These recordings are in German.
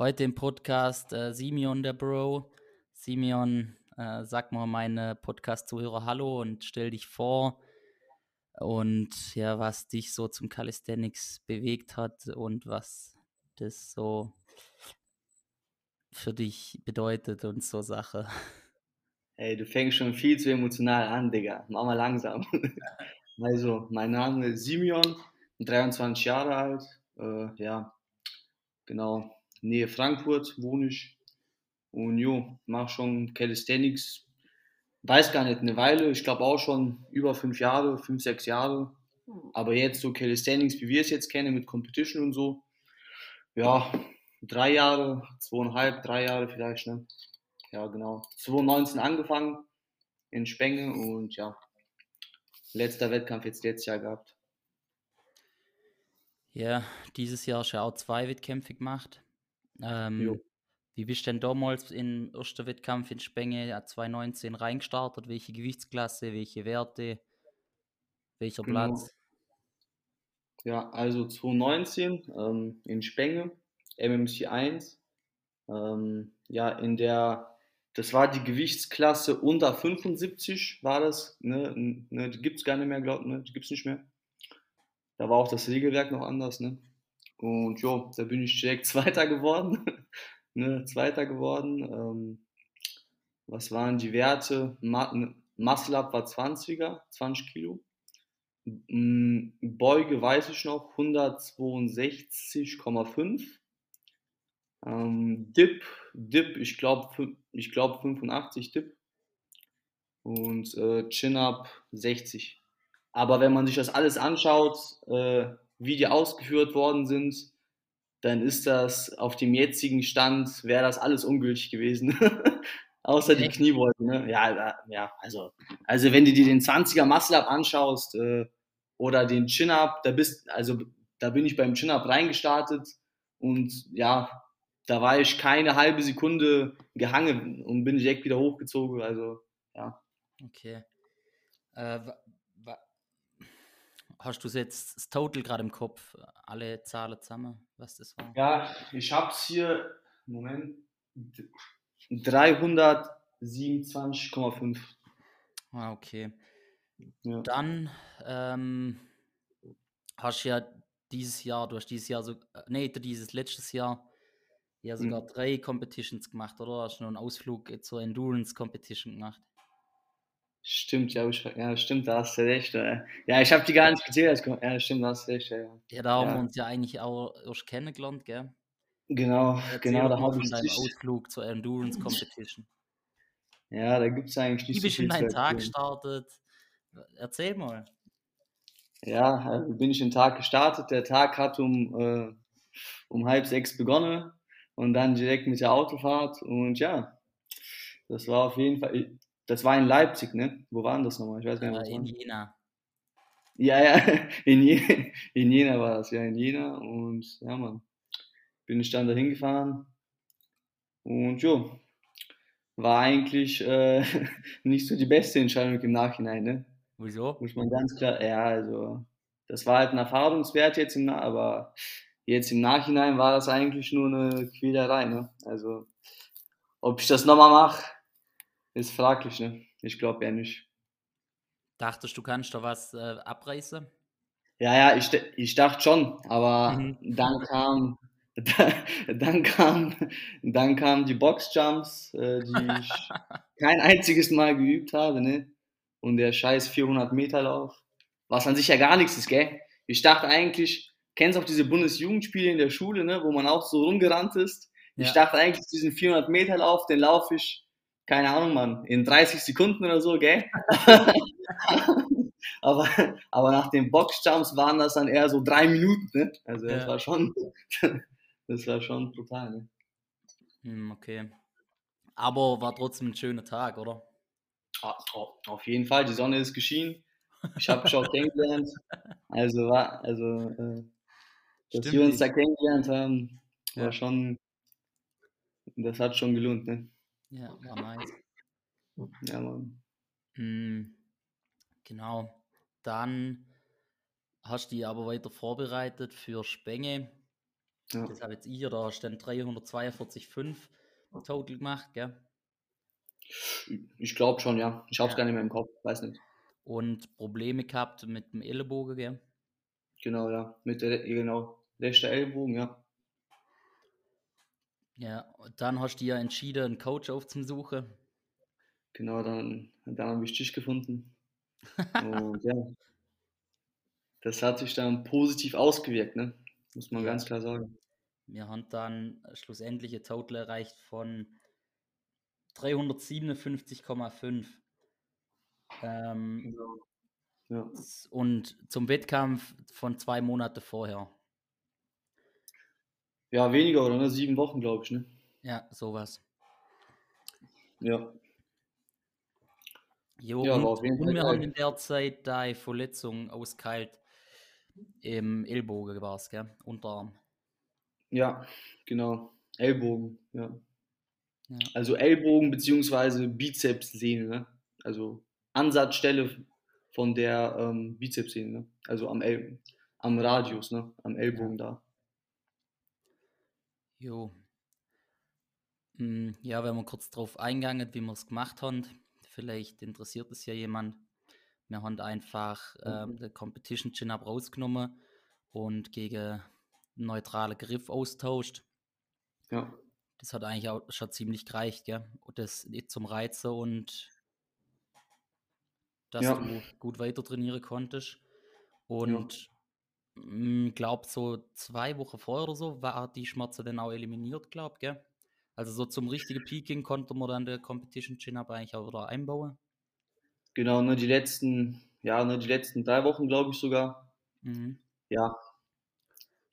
Heute im Podcast äh, Simeon der Bro. Simeon, äh, sag mal meine Podcast-Zuhörer Hallo und stell dich vor und ja, was dich so zum Calisthenics bewegt hat und was das so für dich bedeutet und so Sache. Ey, du fängst schon viel zu emotional an, Digga. Mach mal langsam. Also, mein Name ist Simeon, 23 Jahre alt. Äh, ja, genau. Nähe Frankfurt wohne ich. Und jo, mach schon Calisthenics. Weiß gar nicht, eine Weile. Ich glaube auch schon über fünf Jahre, fünf, sechs Jahre. Aber jetzt so Calisthenics, wie wir es jetzt kennen, mit Competition und so. Ja, drei Jahre, zweieinhalb, drei Jahre vielleicht, ne? Ja, genau. 2019 angefangen in Spenge und ja, letzter Wettkampf jetzt letztes Jahr gehabt. Ja, dieses Jahr hast du auch zwei Wettkämpfe gemacht. Ähm, wie bist du denn damals im ersten Wettkampf in Spenge 2019 reingestartet? Welche Gewichtsklasse, welche Werte, welcher genau. Platz? Ja, also 2019 ähm, in Spenge, MMC 1. Ähm, ja, in der das war die Gewichtsklasse unter 75, war das. Ne, ne, die gibt es gar nicht mehr, glaubt ne, die gibt es nicht mehr. Da war auch das Regelwerk noch anders. Ne? Und jo, da bin ich direkt Zweiter geworden. ne, Zweiter geworden. Ähm, was waren die Werte? Ma ne, Up war 20er, 20 Kilo. Beuge weiß ich noch, 162,5. Ähm, Dip, Dip, ich glaube ich glaub 85 Dip. Und äh, Chin-Up 60. Aber wenn man sich das alles anschaut, äh, wie die ausgeführt worden sind, dann ist das auf dem jetzigen Stand, wäre das alles ungültig gewesen. Außer die Kniebeugen. Ne? Ja, ja, also, also wenn du dir den 20er Muscle-Up anschaust äh, oder den Chin-Up, da bist, also da bin ich beim Chin-Up reingestartet und ja, da war ich keine halbe Sekunde gehangen und bin direkt wieder hochgezogen. Also, ja. Okay. Äh, hast du jetzt das Total gerade im Kopf? Alle Zahlen zusammen, was das war? Ja, ich habe es hier, Moment, 327,5. Ah, okay. Ja. Dann ähm, hast du ja dieses Jahr, du hast dieses Jahr so, äh, nee, dieses letztes Jahr ja sogar mhm. drei Competitions gemacht, oder? Hast du noch einen Ausflug zur Endurance Competition gemacht? Stimmt, ja, ich, ja, stimmt, da hast du recht. Ja, ich habe die gar nicht gezählt. Ja, stimmt, da hast du recht. Ja, ja da haben ja. wir uns ja eigentlich auch erst kennengelernt, gell? Genau, Erzähl genau, da habe ich deinen Ausflug zur Endurance Competition. Ja, da gibt es eigentlich nicht Wie bist du in deinen Tag gestartet? Erzähl mal. Ja, also bin ich den Tag gestartet. Der Tag hat um, äh, um halb sechs begonnen und dann direkt mit der Autofahrt und ja, das war auf jeden Fall, das war in Leipzig, ne? Wo waren das nochmal? Ich weiß gar nicht. Äh, in Jena. Ja, ja, in, Je in Jena war das, ja, in Jena und ja, Mann, bin ich dann dahin gefahren und jo, war eigentlich äh, nicht so die beste Entscheidung im Nachhinein, ne? Wieso? Muss man ganz klar, ja, also, das war halt ein Erfahrungswert jetzt im aber Jetzt im Nachhinein war das eigentlich nur eine Quälerei. Ne? Also, ob ich das nochmal mache, ist fraglich. Ne? Ich glaube eher nicht. Dachtest du, kannst da was äh, abreißen? Ja, ja, ich, ich dachte schon, aber mhm. dann kam dann kam dann kamen die Boxjumps, äh, die ich kein einziges Mal geübt habe, ne? Und der scheiß 400 Meter Lauf, was an sich ja gar nichts ist, gell? Ich dachte eigentlich, kennst auch diese Bundesjugendspiele in der Schule, ne, wo man auch so rumgerannt ist. Ja. Ich dachte eigentlich, diesen 400 Meter Lauf, den laufe ich, keine Ahnung, Mann, in 30 Sekunden oder so, gell? aber, aber nach den Boxjumps waren das dann eher so drei Minuten, ne? Also das ja. war schon, das war schon brutal, ne? Hm, okay. Aber war trotzdem ein schöner Tag, oder? Auf jeden Fall, die Sonne ist geschienen. Ich habe dich auch kennengelernt. Also war, also äh, dass Stimmt. wir uns da kennengelernt haben, war ja. schon, das hat schon gelohnt, ne? Ja, war nice. Ja, Mann. Mhm. Genau. Dann hast du dich aber weiter vorbereitet für Spenge. Ja. Das habe jetzt ich, da hast du dann 342,5 total gemacht, gell? Ich glaube schon, ja. Ich habe es ja. gar nicht mehr im Kopf, weiß nicht. Und Probleme gehabt mit dem Ellenbogen, gell? Genau, ja. Mit der, genau, rechter Ellbogen, ja. Ja, dann hast du ja entschieden, einen Coach aufzusuchen. Genau, dann, dann habe ich dich gefunden. Und ja, das hat sich dann positiv ausgewirkt, ne? muss man ja. ganz klar sagen. Wir haben dann schlussendlich ein Total erreicht von 357,5. Ähm, genau. ja. Und zum Wettkampf von zwei Monate vorher. Ja, weniger oder ne? Sieben Wochen, glaube ich, ne? Ja, sowas. Ja. Jo, ja, und, und wir haben in der Zeit deine Verletzung auskalt im Ellbogen war es, gell? Unterarm. Ja, genau. Ellbogen, ja. ja. Also Ellbogen bzw. Bizepssehne, ne? Also Ansatzstelle von der ähm, Bizepssehne, ne? Also am, El am Radius, ne? Am Ellbogen ja. da. Jo. Hm, ja, wenn wir kurz drauf eingegangen, wie wir es gemacht haben, vielleicht interessiert es ja jemand. Wir haben einfach ähm, den Competition Chin-Up rausgenommen und gegen einen neutralen Griff austauscht. Ja. Das hat eigentlich auch schon ziemlich gereicht, gell? Und das zum Reizen und dass ja. du gut weiter trainieren konntest. Und ja. Mm, glaube so zwei Wochen vorher oder so war die Schmerzen dann auch eliminiert, glaube ich? Also so zum richtigen Peaking konnte man dann der Competition Chin-Up eigentlich auch wieder einbauen. Genau, nur die letzten, ja, nur die letzten drei Wochen, glaube ich sogar. Mhm. Ja.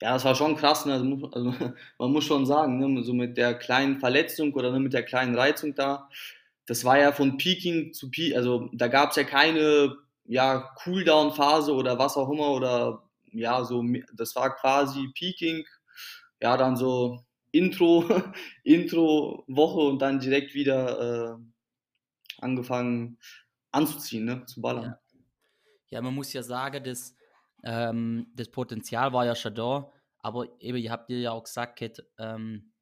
Ja, das war schon krass, ne? also, also, man muss schon sagen, ne? so mit der kleinen Verletzung oder ne, mit der kleinen Reizung da, das war ja von Peaking zu Peak, also da gab es ja keine ja, Cooldown-Phase oder was auch immer oder ja, so, das war quasi Peaking, ja, dann so Intro, Intro-Woche und dann direkt wieder äh, angefangen, anzuziehen, ne? zu ballern. Ja. ja, man muss ja sagen, dass, ähm, das Potenzial war ja schon da, aber eben, ihr habt dir ja auch gesagt, ähm,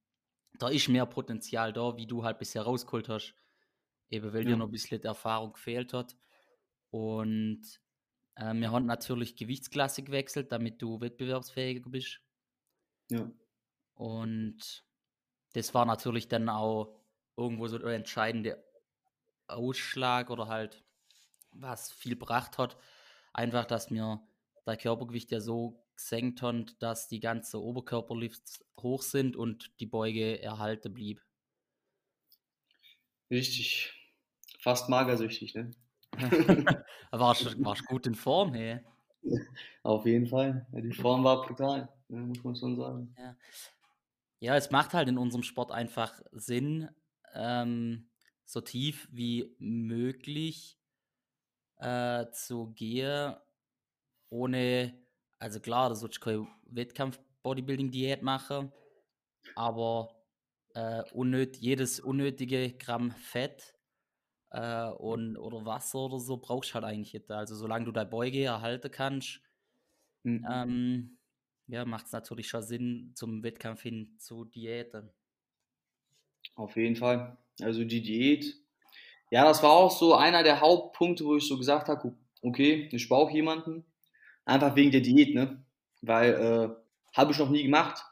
da ist mehr Potenzial da, wie du halt bisher rausgeholt hast. Eben, weil ja. dir noch ein bisschen Erfahrung gefehlt hat. Und äh, wir haben natürlich Gewichtsklasse gewechselt, damit du wettbewerbsfähiger bist. Ja. Und das war natürlich dann auch irgendwo so der entscheidende Ausschlag oder halt was viel gebracht hat, einfach, dass mir der Körpergewicht ja so gesenkt hat, dass die ganze Oberkörperlifts hoch sind und die Beuge erhalten blieb. Richtig. Fast magersüchtig, ne? warst du warst gut in Form, hey? Auf jeden Fall. Die Form war brutal, muss man schon sagen. Ja. ja, es macht halt in unserem Sport einfach Sinn, ähm, so tief wie möglich äh, zu gehen, ohne, also klar, das sollst du keine Wettkampf-Bodybuilding-Diät machen, aber äh, unnöt, jedes unnötige Gramm Fett äh, und, oder Wasser oder so brauchst du halt eigentlich nicht. Also solange du deine Beuge erhalten kannst, mhm. ähm, ja, macht es natürlich schon Sinn, zum Wettkampf hin zu diäten. Auf jeden Fall. Also die Diät, ja, das war auch so einer der Hauptpunkte, wo ich so gesagt habe, okay, ich brauche jemanden. Einfach wegen der Diät, ne? Weil äh, habe ich noch nie gemacht.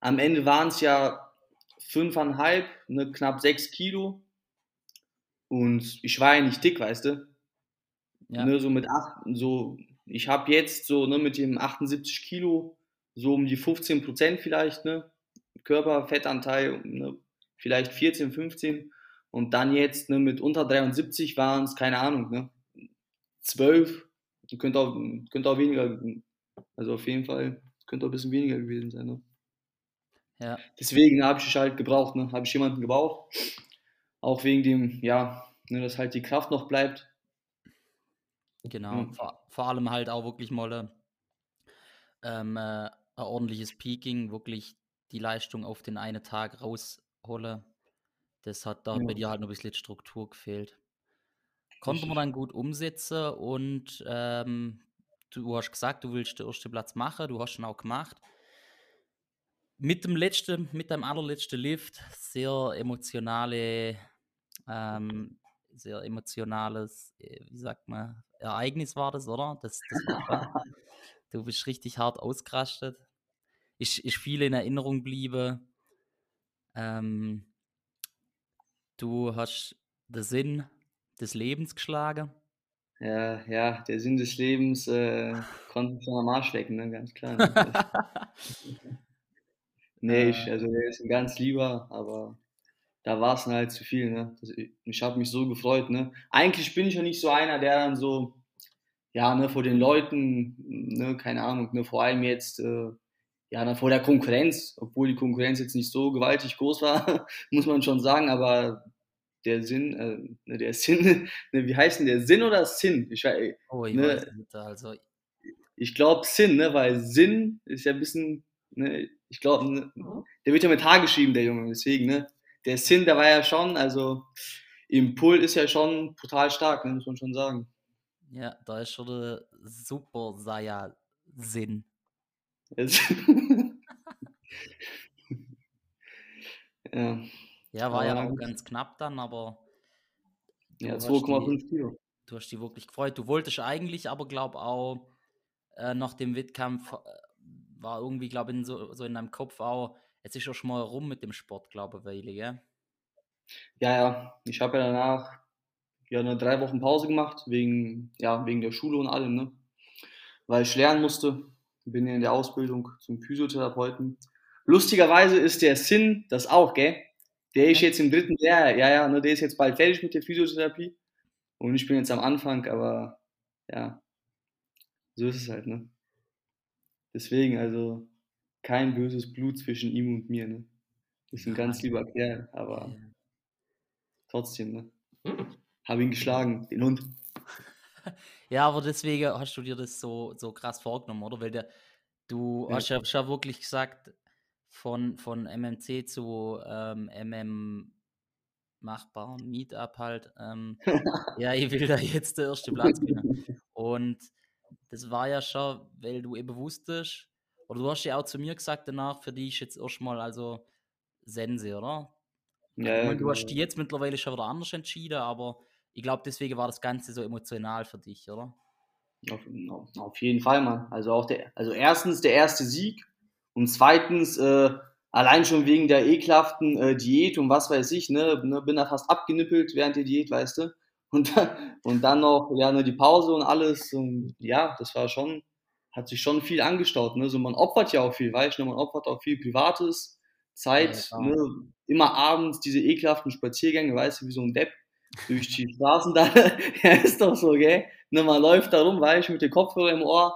Am Ende waren es ja fünfeinhalb, ne, knapp sechs Kilo. Und ich war ja nicht dick, weißt du? Ja. Ne, so mit acht, so, ich habe jetzt so ne, mit dem 78 Kilo so um die 15 Prozent vielleicht, ne? Körperfettanteil, ne? vielleicht 14, 15 und dann jetzt ne, mit unter 73 waren es, keine Ahnung, ne, 12, könnte auch, könnte auch weniger, also auf jeden Fall könnte auch ein bisschen weniger gewesen sein. Ne? Ja. Deswegen habe ich halt gebraucht, ne? habe ich jemanden gebraucht, auch wegen dem, ja, ne, dass halt die Kraft noch bleibt. Genau, ja. vor, vor, allem halt auch wirklich mal ähm, äh, ein ordentliches Peaking, wirklich die Leistung auf den einen Tag rausholen. Das hat da ja. bei dir halt noch ein bisschen Struktur gefehlt. Konnte man dann gut umsetzen und ähm, du hast gesagt, du willst den ersten Platz machen, du hast ihn auch gemacht. mit dem letzten, mit dem allerletzten Lift, sehr emotionale, ähm, sehr emotionales, äh, wie sagt man, Ereignis war das, oder? Das, das war du bist richtig hart ausgerastet. Ist, ist viel in Erinnerung geblieben. Ähm, du hast den Sinn des Lebens geschlagen. Ja, ja, der Sinn des Lebens äh, konnte schon am Arsch lecken, ne? ganz klar. Ne? nee, ich, also er ist ein ganz lieber, aber da war es dann halt zu viel. Ne? Das, ich habe mich so gefreut. Ne? Eigentlich bin ich ja nicht so einer, der dann so, ja, ne, vor den Leuten, ne, keine Ahnung, ne, vor allem jetzt, äh, ja, dann vor der Konkurrenz, obwohl die Konkurrenz jetzt nicht so gewaltig groß war, muss man schon sagen, aber der Sinn, äh, ne, der Sinn, ne, wie heißt denn der Sinn oder Sinn? Ich, oh, ich ne, weiß nicht, also. Ich glaube Sinn, ne, weil Sinn ist ja ein bisschen, ne, ich glaube, ne, mhm. der wird ja mit H geschrieben, der Junge, deswegen, ne, der Sinn, der war ja schon, also im Pull ist ja schon total stark, ne, muss man schon sagen. Ja, da ist schon der Super Saiyan-Sinn. ja. Ja, war ja auch ganz knapp dann, aber. Ja, 2,5 Kilo. Du hast dich wirklich gefreut. Du wolltest eigentlich, aber glaub auch äh, nach dem Wettkampf äh, war irgendwie, glaube ich, so, so in deinem Kopf auch, jetzt ist ja schon mal rum mit dem Sport, glaube ich, Weile, gell? Ja, ja. Ich habe ja danach ja, eine drei Wochen Pause gemacht, wegen, ja, wegen der Schule und allem, ne? Weil ich lernen musste. Bin ja in der Ausbildung zum Physiotherapeuten. Lustigerweise ist der Sinn das auch, gell? Der ist jetzt im dritten Jahr, ja, ja, ne, der ist jetzt bald fertig mit der Physiotherapie. Und ich bin jetzt am Anfang, aber ja, so ist es halt, ne? Deswegen, also kein böses Blut zwischen ihm und mir, ne? Ist ein ganz lieber Kerl, aber trotzdem, ne? Habe ihn geschlagen, den Hund. Ja, aber deswegen hast du dir das so, so krass vorgenommen, oder? Weil der, du ja. hast ja schon wirklich gesagt, von, von MMC zu ähm, MM machbar, Meetup halt. Ähm, ja, ich will da jetzt der erste Platz gewinnen. Und das war ja schon, weil du eben wusstest, oder du hast ja auch zu mir gesagt danach, für dich jetzt erstmal also Sense, oder? Ja, meine, du hast dich jetzt mittlerweile schon wieder anders entschieden, aber ich glaube, deswegen war das Ganze so emotional für dich, oder? Auf, auf jeden Fall, Mann. Also auch der, also erstens der erste Sieg und zweitens, äh, allein schon wegen der ekelhaften äh, Diät und was weiß ich, ne, ne, bin da fast abgenippelt während der Diät, weißt du. Und, und dann noch, ja, ne, die Pause und alles. Und ja, das war schon, hat sich schon viel angestaut. Ne? So, man opfert ja auch viel, weißt du, ne? man opfert auch viel Privates, Zeit, ja, ne? immer abends diese ekelhaften Spaziergänge, weißt du, wie so ein Depp durch die Straßen da. ja, ist doch so, gell? Ne, man läuft da rum, weißt du, mit dem Kopfhörer im Ohr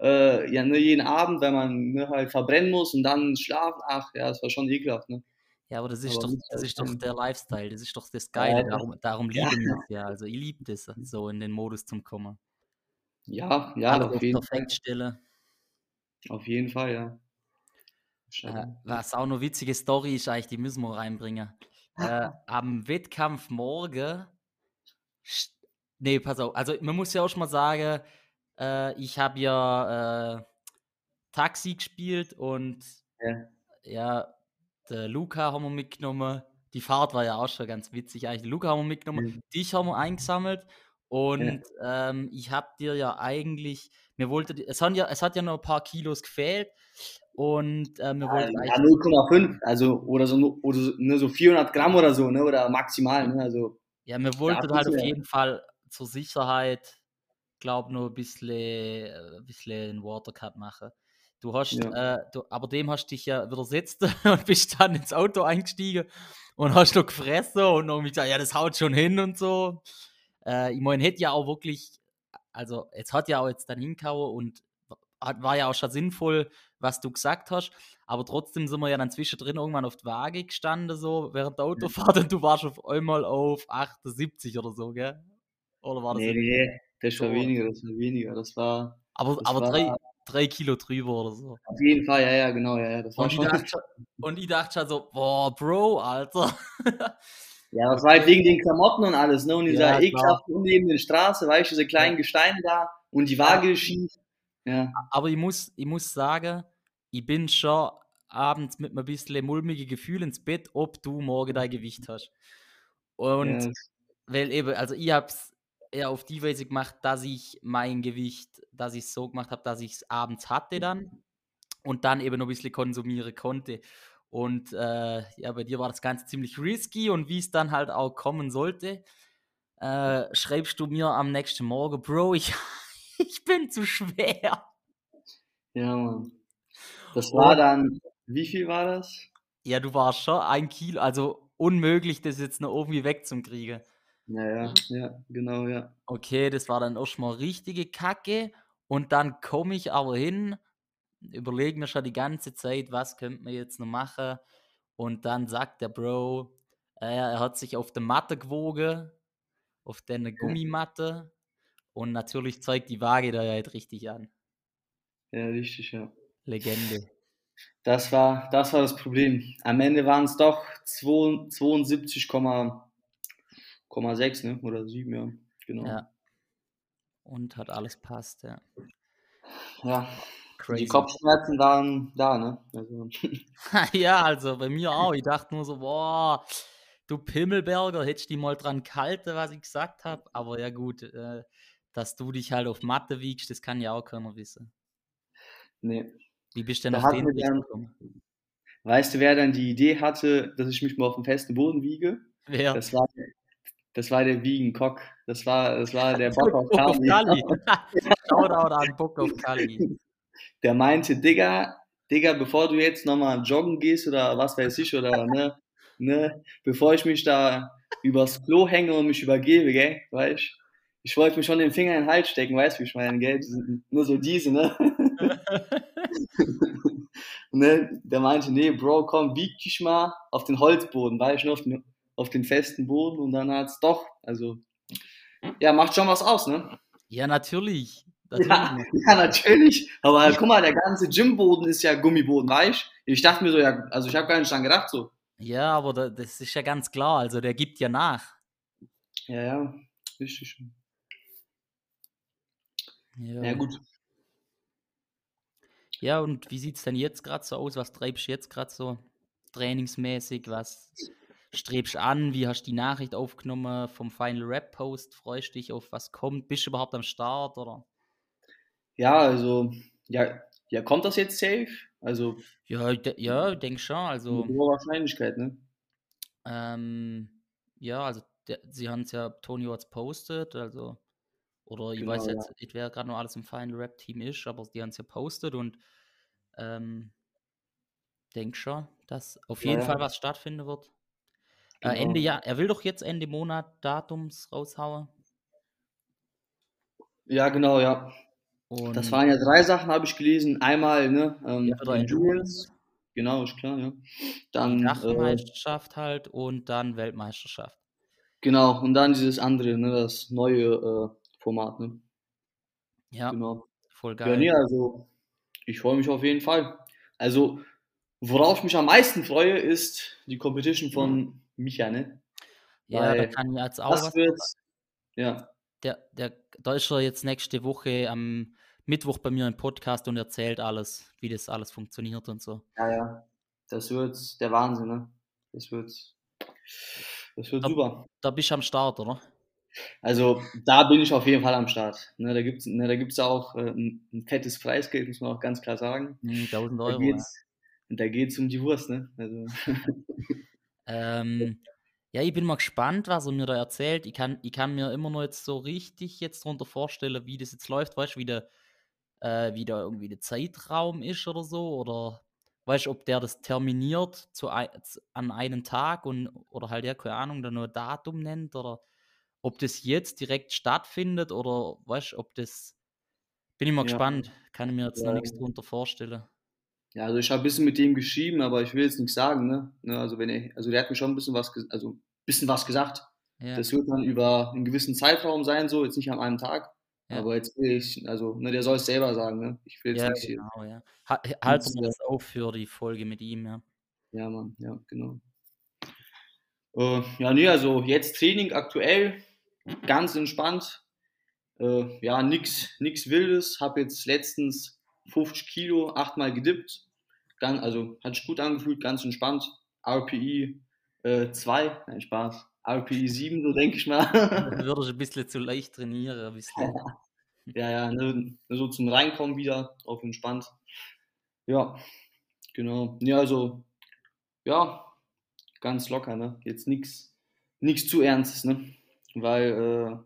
äh, ja, ne, jeden Abend, wenn man ne, halt verbrennen muss und dann schlafen, ach ja, das war schon ekelhaft, ne? Ja, aber das ist, aber doch, das ist doch der Lifestyle, das ist doch das Geile, ja, darum, darum ja. lieben wir es ja. Also ich liebe das, so in den Modus zum Kommen. Ja, ja, Alle auf jeden Fall. Stelle. Auf jeden Fall, ja. Äh, was auch eine witzige Story ist, eigentlich, die müssen wir reinbringen. Äh, am Wettkampf morgen, nee, pass auf, also man muss ja auch schon mal sagen, äh, ich habe ja äh, Taxi gespielt und ja. ja, der Luca haben wir mitgenommen. Die Fahrt war ja auch schon ganz witzig eigentlich. Luca haben wir mitgenommen, mhm. dich haben wir eingesammelt und ja. ähm, ich habe dir ja eigentlich, mir wollte, es hat ja, es hat ja noch ein paar Kilos gefehlt und äh, mir wollte ja, 0,5, also oder so oder so, ne, so 400 Gramm oder so, ne, oder maximal, ne, also. Ja, mir wollte halt auf jeden Fall zur Sicherheit glaube nur ein bisschen, äh, ein bisschen einen Watercut machen. Du hast, ja. äh, du, aber dem hast dich ja widersetzt und bist dann ins Auto eingestiegen und hast noch gefressen und noch gesagt, ja, das haut schon hin und so. Äh, ich meine, hätte ja auch wirklich, also es hat ja auch jetzt dann hingehauen und hat, war ja auch schon sinnvoll, was du gesagt hast, aber trotzdem sind wir ja dann zwischendrin irgendwann auf die Waage gestanden, so während der Autofahrt und du warst auf einmal auf 78 oder so, gell? Oder war das? Nee, nee, das war weniger, das war weniger. Das war. Aber, das aber war, drei, drei Kilo drüber oder so. Auf jeden Fall, ja, ja, genau, ja, ja. Das war und, schon. Ich dachte, und ich dachte schon so, boah, Bro, Alter. ja, das war halt wegen den Klamotten und alles, ne? Und dieser ja, ekelhaften unebenen Straße, weißt du, diese kleinen Gesteine da und die Waage schießt. Ja. Aber ich muss, ich muss sagen, ich bin schon, abends mit einem bisschen mulmige Gefühl ins Bett, ob du morgen dein Gewicht hast. Und Ja. weil eben, also ich habe es eher auf die Weise gemacht, dass ich mein Gewicht, dass ich es so gemacht habe, dass ich es abends hatte dann und dann eben noch ein bisschen konsumieren konnte. Und äh, ja, bei dir war das Ganze ziemlich risky und wie es dann halt auch kommen sollte, äh, schreibst du mir am nächsten Morgen, Bro, ich, ich bin zu schwer. Ja, Mann. Das war Und dann, wie viel war das? ja, du warst schon ein Kilo, also unmöglich, das jetzt noch irgendwie wegzukriegen. Ja, ja, ja, genau, ja. Okay, das war dann erstmal richtige Kacke. Und dann komme ich aber hin, überlege mir schon die ganze Zeit, was könnte man jetzt noch machen. Und dann sagt der Bro, äh, er hat sich auf der Matte gewogen, auf der Gummimatte. Und natürlich zeigt die Waage da ja halt richtig an. Ja, richtig, ja. Legende. Das war, das war das Problem. Am Ende waren es doch 72,6 ne? oder 7, ja. Genau. Ja. Und hat alles passt, ja. Ja, Crazy. die Kopfschmerzen waren da, ne? Also, ja, also bei mir auch. Ich dachte nur so, boah, du Pimmelberger, hättest du die mal dran gehalten, was ich gesagt habe. Aber ja gut, äh, dass du dich halt auf Matte wiegst, das kann ja auch keiner wissen. nee. Wie bist du denn Da auf den dann- gekommen? Weißt du, wer dann die Idee hatte, dass ich mich mal auf dem festen Boden wiege? Wer? Das war, das war der Wiegenkock. Das war, das war der Bock auf. Kali. Shoutout an Bock auf Kali. Der meinte, Digga, Digga, bevor du jetzt nochmal joggen gehst oder was weiß ich, oder ne, ne, bevor ich mich da übers Klo hänge und mich übergebe, gell, weißt ich wollte mir schon den Finger in den Hals stecken, weißt du, wie ich meine, gell, nur so diese, ne? ne? Der meinte, nee, Bro, komm, wieg dich mal auf den Holzboden, weißt du, auf den, auf den festen Boden und dann hat's doch, also, ja, macht schon was aus, ne? ja, natürlich. Ja, ja, natürlich. Aber guck mal, der ganze Gymboden ist ja Gummiboden, weißt du? Ich dachte mir so, ja, also ich habe gar nicht dran gedacht so. Ja, aber da, das ist ja ganz klar. Also der gibt ja nach. Ja, ja, richtig. Ja, Ja, gut. Ja, und wie sieht es denn jetzt gerade so aus? Was treibst du jetzt gerade so trainingsmäßig? Was strebst du an? Wie hast du die Nachricht aufgenommen vom Final Rap Post? Freust dich auf was kommt? Bist du überhaupt am Start oder? Ja, also, ja, ja, kommt das jetzt safe? Also, Ja, ich de ja, ich denke schon. mit Also, hoher Wahrscheinlichkeit, ne? ähm, ja, also der, sie haben es ja, Tony hat's postet, also, oder ich weiß Genau, ja. jetzt, nicht, wer gerade noch alles im Final Rap Team ist, aber die haben es ja postet und ähm, denk schon, dass auf Ja, jeden ja. Fall was stattfinden wird. Äh, Genau. Ende Jahr, er will doch jetzt Ende Monat Datums raushauen. Ja, genau, ja. Das Und waren ja drei Sachen, habe ich gelesen. Einmal, ne, ähm, ja, Endurance. Genau, ist klar, ja. Dann, äh, Dachmeisterschaft halt und dann Weltmeisterschaft. genau, und dann dieses andere, ne, das neue äh, Format, ne? Ja, Genau. voll Ja, geil. nee, also ich freue mich auf jeden Fall. Also, worauf ich mich am meisten freue, ist die Competition von Micha, ne? Ja, da Weil kann ich jetzt auch das was wird, ja, der, der, da er jetzt nächste Woche am Mittwoch bei mir im Podcast und erzählt alles, wie das alles funktioniert und so. ja, ja, das wird der Wahnsinn, ne? Das wird, das wird Ja. super. Da bist du am Start, oder? Also, da bin ich auf jeden Fall am Start. Ne, da gibt es ne, da gibt's auch äh, ein, ein fettes Preisgeld, muss man auch ganz klar sagen. Hm, 1000 Da Euro. Ja. geht's, und da geht es um die Wurst, ne? Also, Ähm, ja, ich bin mal gespannt, was er mir da erzählt. Ich kann, ich kann mir immer noch jetzt so richtig jetzt darunter vorstellen, wie das jetzt läuft, weißt du, wie der, äh, wie da irgendwie der Zeitraum ist oder so, oder weißt du, ob der das terminiert zu, ei- zu, an einen Tag und oder halt ja, keine Ahnung, dann nur ein Datum nennt oder ob das jetzt direkt stattfindet oder weißt du, ob das. Bin ich mal Ja. gespannt. Kann ich mir jetzt noch Ja. nichts drunter vorstellen. Ja, also ich habe ein bisschen mit dem geschrieben, aber ich will jetzt nichts sagen, ne? Ne, Also wenn er, also der hat mir schon ein bisschen was, also ein bisschen was gesagt. Ja, Das wird dann über einen gewissen Zeitraum sein, so jetzt nicht an einem Tag. Ja. Aber jetzt will ich, also ne, der soll es selber sagen, ne? Ich will jetzt ja nichts hier. genau, ja. Ha wir äh, das auf für die Folge mit ihm, ja. Ja, Mann, ja, genau. Äh, ja, nee, also jetzt Training aktuell, ganz entspannt. Äh, ja, nix, nix Wildes. Hab jetzt letztens 50 Kilo achtmal gedippt. ganz, also hat sich gut angefühlt, ganz entspannt. RPI 2, äh, nein, Spaß. RPI 7, so denke ich mal. Du würdest ein bisschen zu leicht trainieren, ein bisschen. ja, ja, ne, so zum Reinkommen wieder, auf entspannt. Ja, genau. Ja, also, ja, ganz locker, ne? Jetzt nichts nichts zu Ernstes, ne? Weil äh,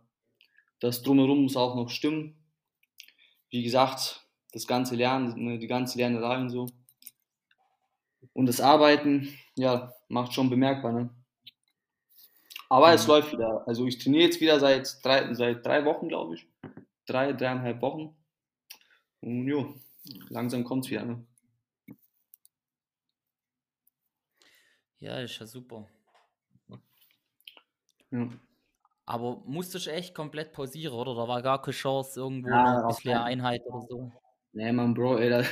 das Drumherum muss auch noch stimmen. Wie gesagt, das ganze Lernen, ne, die ganze Lernerei und so. Und das Arbeiten, ja, macht schon bemerkbar, ne? Aber mhm. es läuft wieder. Also ich trainiere jetzt wieder seit drei, seit drei Wochen, glaube ich. Drei, dreieinhalb Wochen. Und jo, langsam kommt es wieder, ne? Ja, ist ja super. Ja. Aber musstest du echt komplett pausieren, oder? Da war gar keine Chance, irgendwo ja, noch ein bisschen Einheit oder so. Nee, Mann, Bro, ey, das,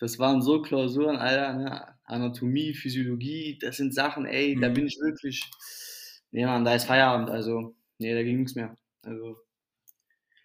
das waren so Klausuren, Alter, ne? Anatomie, Physiologie, das sind Sachen, ey, mhm. da bin ich wirklich, nee, Mann, da ist Feierabend, also, nee, da ging nichts mehr. Also,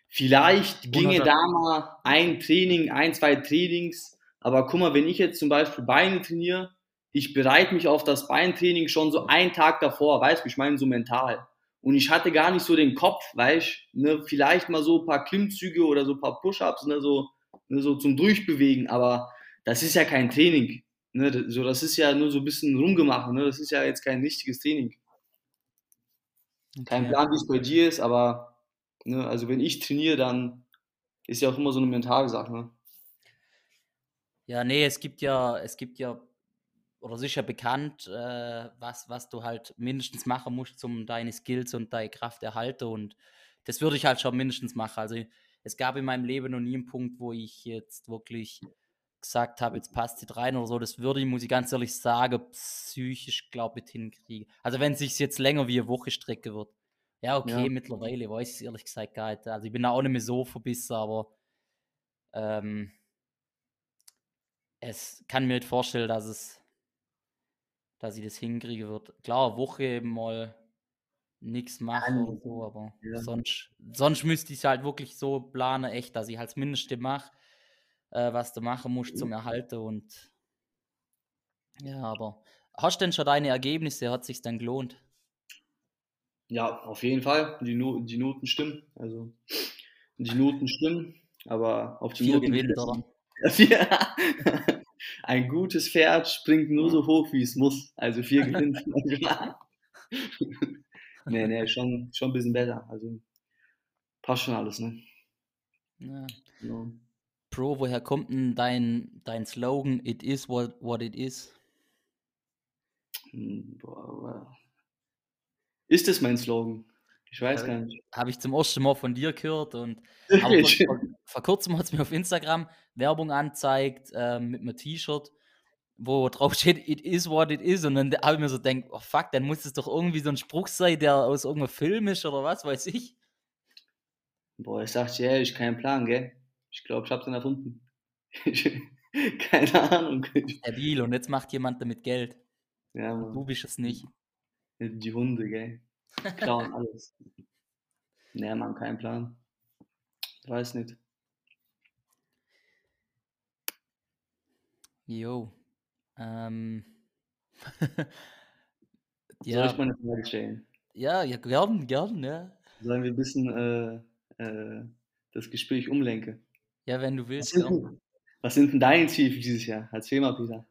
vielleicht ginge da mal ein Training, ein, zwei Trainings, aber guck mal, wenn ich jetzt zum Beispiel Beine trainiere, ich bereite mich auf das Beintraining schon so einen Tag davor, weißt du, ich meine so mental. Und ich hatte gar nicht so den Kopf, weißt du, ne, vielleicht mal so ein paar Klimmzüge oder so ein paar Push-Ups, ne, so, ne, so zum Durchbewegen, aber das ist ja kein Training. Ne, so, das ist ja nur so ein bisschen rumgemacht, ne, das ist ja jetzt kein richtiges Training. Okay. Kein Plan, wie es bei dir ist, aber ne, also wenn ich trainiere, dann ist ja auch immer so eine mentale Sache. Ne? Ja, nee, es gibt ja, es gibt ja oder sicher bekannt, äh, was, was du halt mindestens machen musst, um deine Skills und deine Kraft erhalten. Und das würde ich halt schon mindestens machen. Also es gab in meinem Leben noch nie einen Punkt, wo ich jetzt wirklich gesagt habe, jetzt passt sie rein oder so. Das würde ich, muss ich ganz ehrlich sagen, psychisch, glaube ich, hinkriegen. Also wenn es sich jetzt länger wie eine Woche strecke wird. Ja, okay, ja. mittlerweile weiß ich es ehrlich gesagt gar nicht. Also ich bin da auch nicht mehr so verbissen, aber ähm, es kann mir nicht vorstellen, dass es dass ich das hinkriege wird. Klar, Woche mal nichts machen oder so, aber ja. sonst, sonst müsste ich es halt wirklich so planen, echt, dass ich halt das Mindeste mache, äh, was du machen musst zum Erhalten und ja, aber hast du denn schon deine Ergebnisse? Hat sich dann gelohnt? Ja, auf jeden Fall. Die, no die Noten stimmen. Also die Noten stimmen, aber auf die Vier Noten. Gewinnt, oder? ein gutes Pferd springt nur so hoch, wie es muss. Also vier gewinnt. nee, nee, schon, schon ein bisschen besser. Also passt schon alles, ne? Ja. Genau. Pro, woher kommt denn dein, dein Slogan, it is what, what it is? Hm, boah, ist das mein Slogan? Ich weiß gar nicht. Habe ich zum ersten Mal von dir gehört und vor, vor, kurzem hat es mir auf Instagram Werbung angezeigt äh, mit einem T-Shirt, wo drauf steht, it is what it is. Und dann habe ich mir so gedacht, oh fuck, dann muss es doch irgendwie so ein Spruch sein, der aus irgendeinem Film ist oder was, weiß ich. Boah, ich sagte dir ehrlich, keinen Plan, gell? Ich glaube, ich habe den erfunden. Keine Ahnung. Stabil, und jetzt macht jemand damit Geld. Ja, Mann. Du bist es nicht. Die Hunde, gell? Klauen alles. Nee, man, kein Plan. Weiß nicht. Jo. Ähm. ja. Soll ich mal eine Frage stellen? Ja, ja, gern, gern, ja. Sollen wir ein bisschen äh, äh, das Gespräch umlenken? Ja, wenn du willst. Was sind, denn, was sind denn deine Ziele für dieses Jahr? Erzähl mal, Peter.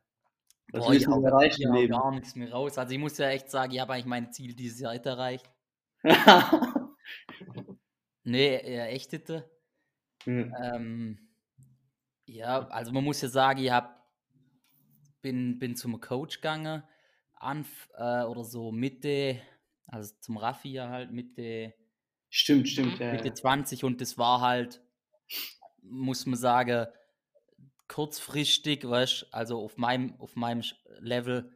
Was Boah, ich habe ja gar nichts mehr raus. Also ich muss ja echt sagen, ich habe eigentlich mein Ziel dieses Jahr nicht erreicht. nee, ja, echt bitte. Mhm. Ähm, ja, also man muss ja sagen, ich hab, bin, bin zum Coach gegangen, Anf äh, oder so Mitte, also zum Raffi ja halt Mitte. Stimmt, stimmt. Mitte ja. 20 und das war halt, muss man sagen, kurzfristig, weißt also auf meinem, auf meinem Level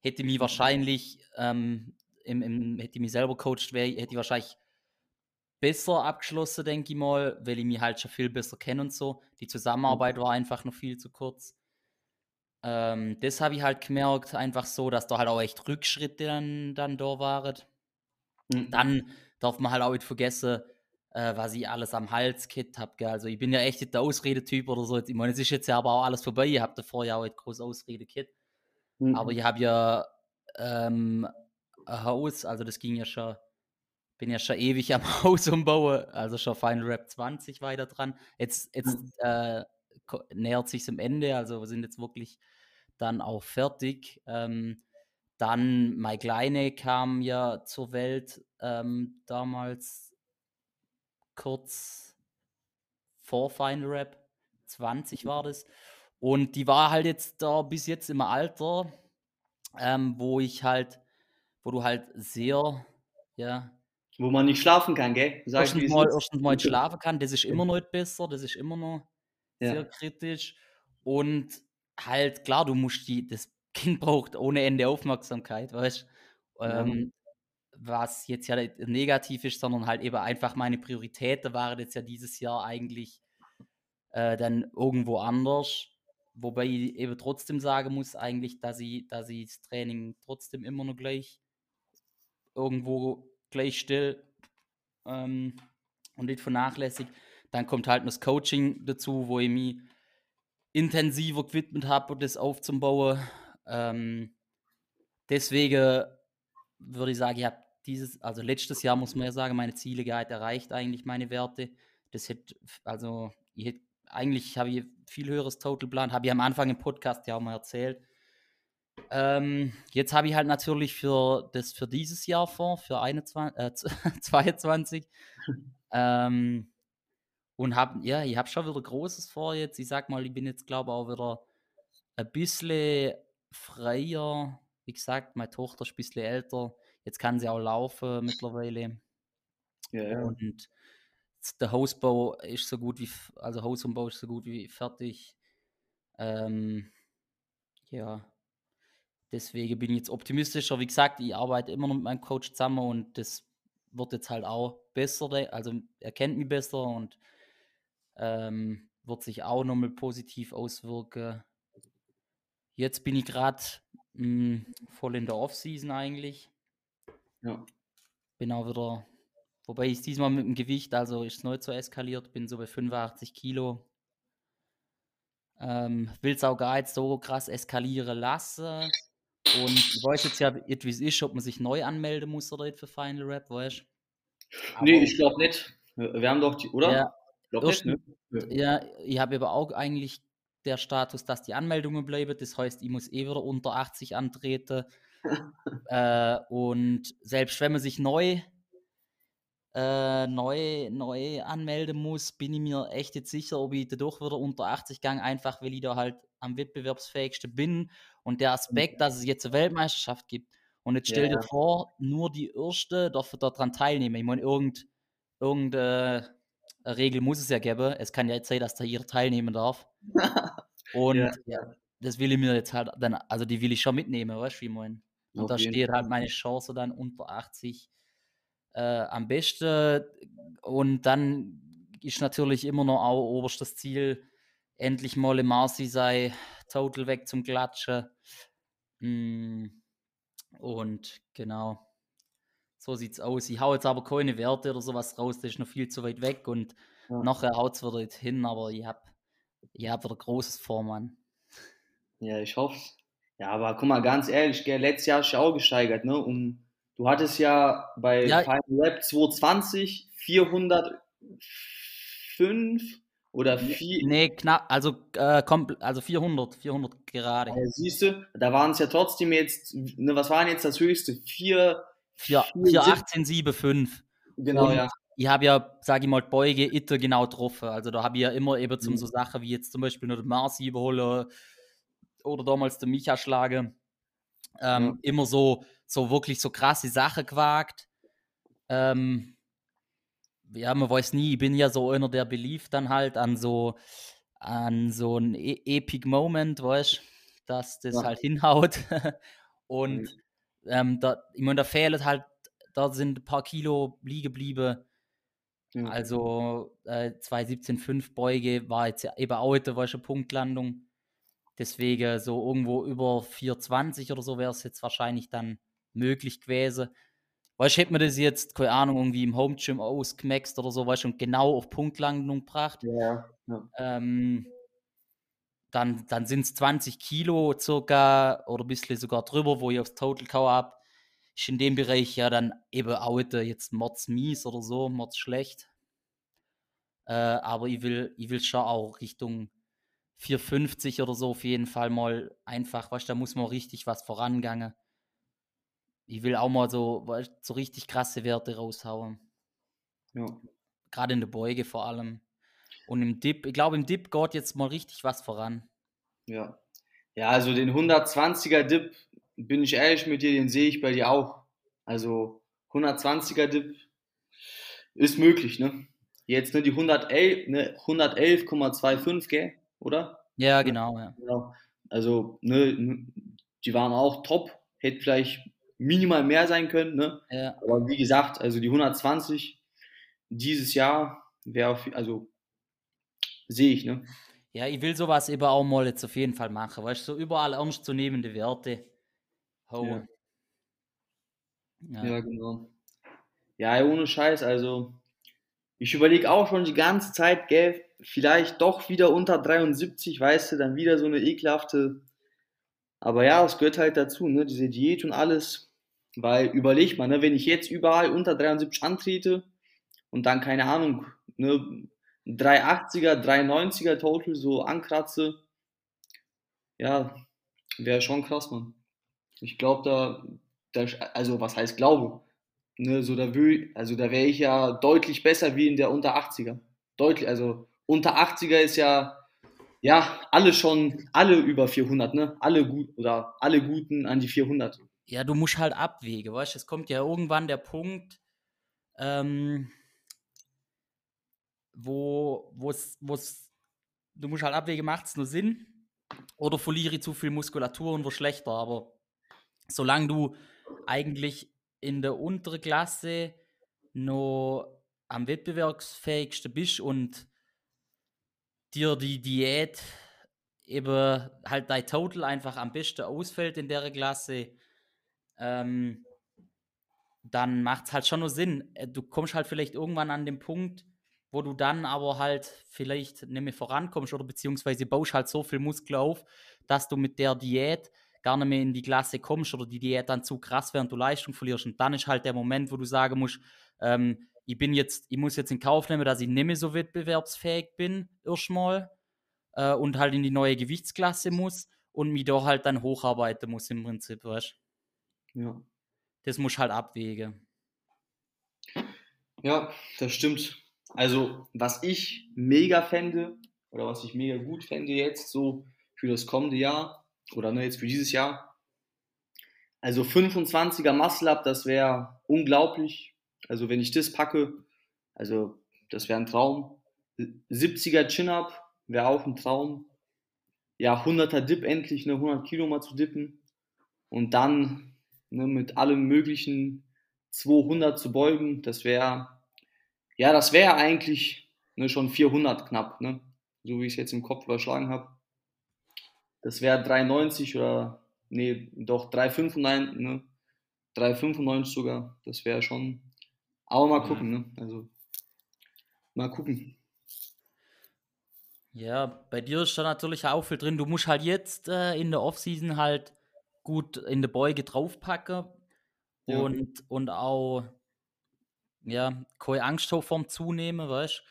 hätte mich wahrscheinlich, ähm, im, im, hätte ich mich selber coacht, wäre, hätte ich wahrscheinlich besser abgeschlossen, denke ich mal, weil ich mich halt schon viel besser kenne und so. Die Zusammenarbeit mhm. war einfach noch viel zu kurz. Ähm, das habe ich halt gemerkt, einfach so, dass da halt auch echt Rückschritte dann, dann da waren. Mhm. Dann darf man halt auch nicht vergessen, äh, was ich alles am Hals gehabt habe. Also ich bin ja echt nicht der Ausredetyp oder so. Ich meine, es ist jetzt ja aber auch alles vorbei. Ich habe davor ja auch nicht groß Ausrede gehabt. Mhm. Aber ich habe ja ähm, ein Haus, also das ging ja schon, bin ja schon ewig am Haus umbauen, also schon Final Rap 20 weiter dran. Jetzt, jetzt mhm. äh, nähert sich am Ende, also wir sind jetzt wirklich dann auch fertig. Ähm, dann mein Kleine kam ja zur Welt ähm, damals kurz vor Final Rap. 20 war das. Und die war halt jetzt da bis jetzt im Alter, ähm, wo ich halt, wo du halt sehr, ja. Wo man nicht schlafen kann, gell? Sag erstens, mal, erstens mal schlafen kann, das ist immer noch nicht besser, das ist immer noch ja. sehr kritisch. Und halt, klar, du musst die, das Kind braucht ohne Ende Aufmerksamkeit, weißt du? Ähm, was jetzt ja negativ ist, sondern halt eben einfach meine Prioritäten waren jetzt ja dieses Jahr eigentlich äh, dann irgendwo anders. Wobei ich eben trotzdem sagen muss, eigentlich, dass ich, dass ich das Training trotzdem immer noch gleich irgendwo gleich still ähm, und nicht vernachlässigt. Dann kommt halt noch das Coaching dazu, wo ich mich intensiver gewidmet habe, das aufzubauen. Ähm, deswegen würde ich sagen, ich habe dieses, also letztes Jahr muss man ja sagen, meine Ziele gehalten, erreicht eigentlich meine Werte. Das hätte, also ich hätte, eigentlich habe ich viel höheres Total Plan, habe ich am Anfang im Podcast ja auch mal erzählt. Ähm, jetzt habe ich halt natürlich für das für dieses Jahr vor, für 21, äh, 22. ähm, und habe, ja, ich habe schon wieder Großes vor jetzt. Ich sag mal, ich bin jetzt, glaube ich, auch wieder ein bisschen freier. Wie gesagt, meine Tochter ist ein bisschen älter. Jetzt kann sie auch laufen mittlerweile. Ja, ja. Und der Hausbau ist so gut wie, also Hausumbau ist so gut wie fertig. Ähm, ja, deswegen bin ich jetzt optimistischer. Wie gesagt, ich arbeite immer noch mit meinem Coach zusammen und das wird jetzt halt auch besser. Also er kennt mich besser und ähm, wird sich auch nochmal positiv auswirken. Jetzt bin ich gerade hm, voll in der Offseason eigentlich. Ja. Bin auch wieder, wobei ich diesmal mit dem Gewicht, also ist es neu so eskaliert, bin so bei 85 Kilo. Ähm, Will es auch gar nicht so krass eskalieren lassen. Und ich weiß jetzt ja, wie es ist, ob man sich neu anmelden muss oder nicht für Final Rap, weißt du? Nee, ich glaube nicht. Wir haben doch die, oder? Ja, nicht, ne? ja ich habe aber auch eigentlich der Status, dass die Anmeldungen bleiben. Das heißt, ich muss eh wieder unter 80 antreten. Äh, und selbst wenn man sich neu, äh, neu, neu anmelden muss, bin ich mir echt jetzt sicher, ob ich dadurch wieder unter 80 gang, einfach weil ich da halt am wettbewerbsfähigsten bin. Und der Aspekt, dass es jetzt eine Weltmeisterschaft gibt. Und jetzt stell ja. dir vor, nur die Erste dürfen daran teilnehmen. Ich meine, irgend, irgendeine Regel muss es ja geben. Es kann ja jetzt sein, dass da jeder teilnehmen darf. Und ja. das will ich mir jetzt halt dann, also die will ich schon mitnehmen, weißt du, wie ich meine? Und Auf da steht halt meine Chance dann unter 80 äh, am besten. Und dann ist natürlich immer noch auch oberstes Ziel, endlich mal im Marsi sei, total weg zum Klatschen. Mm, und genau, so sieht's aus. Ich hau jetzt aber keine Werte oder sowas raus, das ist noch viel zu weit weg und ja. nachher haut es wieder hin, aber ich habe ich hab wieder großes vor, Mann. Ja, ich hoffe ja, aber guck mal, ganz ehrlich, gell, letztes Jahr hast du auch gesteigert, ne? Um, du hattest ja bei ja. Final Rap 220 405 oder 4. Nee, knapp, also, äh, also 400, 400 gerade. Ja, siehst du, da waren es ja trotzdem jetzt, ne, was waren jetzt das höchste? 4. 4, 4 18, 7, 5. Genau, Und ja. Ich habe ja, sage ich mal, Beuge, Itter genau getroffen. Also da habe ich ja immer eben zum mhm. so Sachen wie jetzt zum Beispiel nur den Marci überholen oder damals der Micha Schlage, ähm, ja. immer so, so wirklich so krasse Sachen gewagt. Ähm, ja, man weiß nie, ich bin ja so einer, der beliebt dann halt an so, an so ein e Epic Moment, weißt dass das ja. halt hinhaut. Und mhm. ähm, da, ich meine, da fehlt halt, da sind ein paar Kilo liegen geblieben. Mhm. Also äh, 217,5 Beuge war jetzt ja eben heute, war schon Punktlandung. Deswegen so irgendwo über 420 oder so wäre es jetzt wahrscheinlich dann möglich gewesen. weißt du, hätte man das jetzt, keine Ahnung, irgendwie im Home Gym ausgemaxt oder so, weißt du, und genau auf Punktlandung gebracht, Ja, ja. ähm, dann, dann sind es 20 Kilo circa oder ein bisschen sogar drüber, wo ich aufs Total Cow habe. Ist in dem Bereich ja dann eben auch jetzt Mords mies oder so, Mords schlecht. Äh, aber ich will, ich will schon auch Richtung 450 oder so auf jeden Fall mal einfach, weißt da muss man richtig was vorangangen. Ich will auch mal so, weißt, so richtig krasse Werte raushauen. Ja. Gerade in der Beuge vor allem. Und im Dip, ich glaube, im Dip geht jetzt mal richtig was voran. Ja. Ja, also den 120er Dip, bin ich ehrlich mit dir, den sehe ich bei dir auch. Also 120er Dip ist möglich, ne? Jetzt ne, die 111, ne, 111,25, gell? Oder? Ja, genau, ja. Genau. Also, ne, die waren auch top. Hätte vielleicht minimal mehr sein können, ne? Ja. Aber wie gesagt, also die 120 dieses Jahr wäre, also sehe ich, ne? Ja, ich will sowas eben auch mal jetzt auf jeden Fall machen. Weißt du, so überall ernstzunehmende Werte. Ja. Ja. Ja, genau. Ja, ohne Scheiß, also ich überlege auch schon die ganze Zeit, gell, vielleicht doch wieder unter 73, weißt du, dann wieder so eine ekelhafte. Aber ja, es gehört halt dazu, ne, diese Diät und alles. Weil überleg mal, ne, wenn ich jetzt überall unter 73 antrete und dann, keine Ahnung, ne, 380er, 390er Total so ankratze, ja, wäre schon krass, Mann. Ich glaube, da, da, also was heißt Glaube? Ne, so da will, also da wäre ich ja deutlich besser wie in der unter 80er. Deutlich, also unter 80er ist ja, ja, alle schon, alle über 400, ne? Alle gut, oder alle Guten an die 400. Ja, du musst halt abwägen, weißt du, es kommt ja irgendwann der Punkt, ähm, wo, wo's, wo's, du musst halt abwägen, macht es nur Sinn oder verliere ich zu viel Muskulatur und wird schlechter, aber solange du eigentlich in der unteren Klasse noch am wettbewerbsfähigsten bist und dir die Diät eben halt dein Total einfach am besten ausfällt in der Klasse, ähm, dann macht es halt schon nur Sinn. Äh, du kommst halt vielleicht irgendwann an den Punkt, wo du dann aber halt vielleicht nicht mehr vorankommst oder beziehungsweise baust halt so viel Muskel auf, dass du mit der Diät gar nicht mehr in die Klasse kommst oder die Diät dann zu krass wäre und du Leistung verlierst. Und dann ist halt der Moment, wo du sagen musst, ähm, ich bin jetzt, ich muss jetzt in Kauf nehmen, dass ich nicht mehr so wettbewerbsfähig bin, erstmal, äh, und halt in die neue Gewichtsklasse muss und mich da halt dann hocharbeiten muss im Prinzip, weißt Ja. Das muss halt abwägen. Ja, das stimmt. Also, was ich mega fände, oder was ich mega gut fände jetzt so für das kommende Jahr, oder ne, jetzt für dieses Jahr, also 25er Muscle Up, das wäre unglaublich. Also, wenn ich das packe, also, das wäre ein Traum. 70er Chin-Up wäre auch ein Traum. Ja, 100er Dip endlich, ne, 100 Kilo mal zu dippen. Und dann ne, mit allem möglichen 200 zu beugen, das wäre, ja, das wäre eigentlich ne, schon 400 knapp, ne, so wie ich es jetzt im Kopf überschlagen habe. Das wäre 390 oder, nee, doch 395, ne, 395 sogar, das wäre schon, aber mal gucken, ne, also mal gucken. Ja, bei dir ist da natürlich auch viel drin. Du musst halt jetzt äh, in der Offseason halt gut in der Beuge draufpacken Ja. und, und auch ja, keine Angst haben vorm Zunehmen, weißt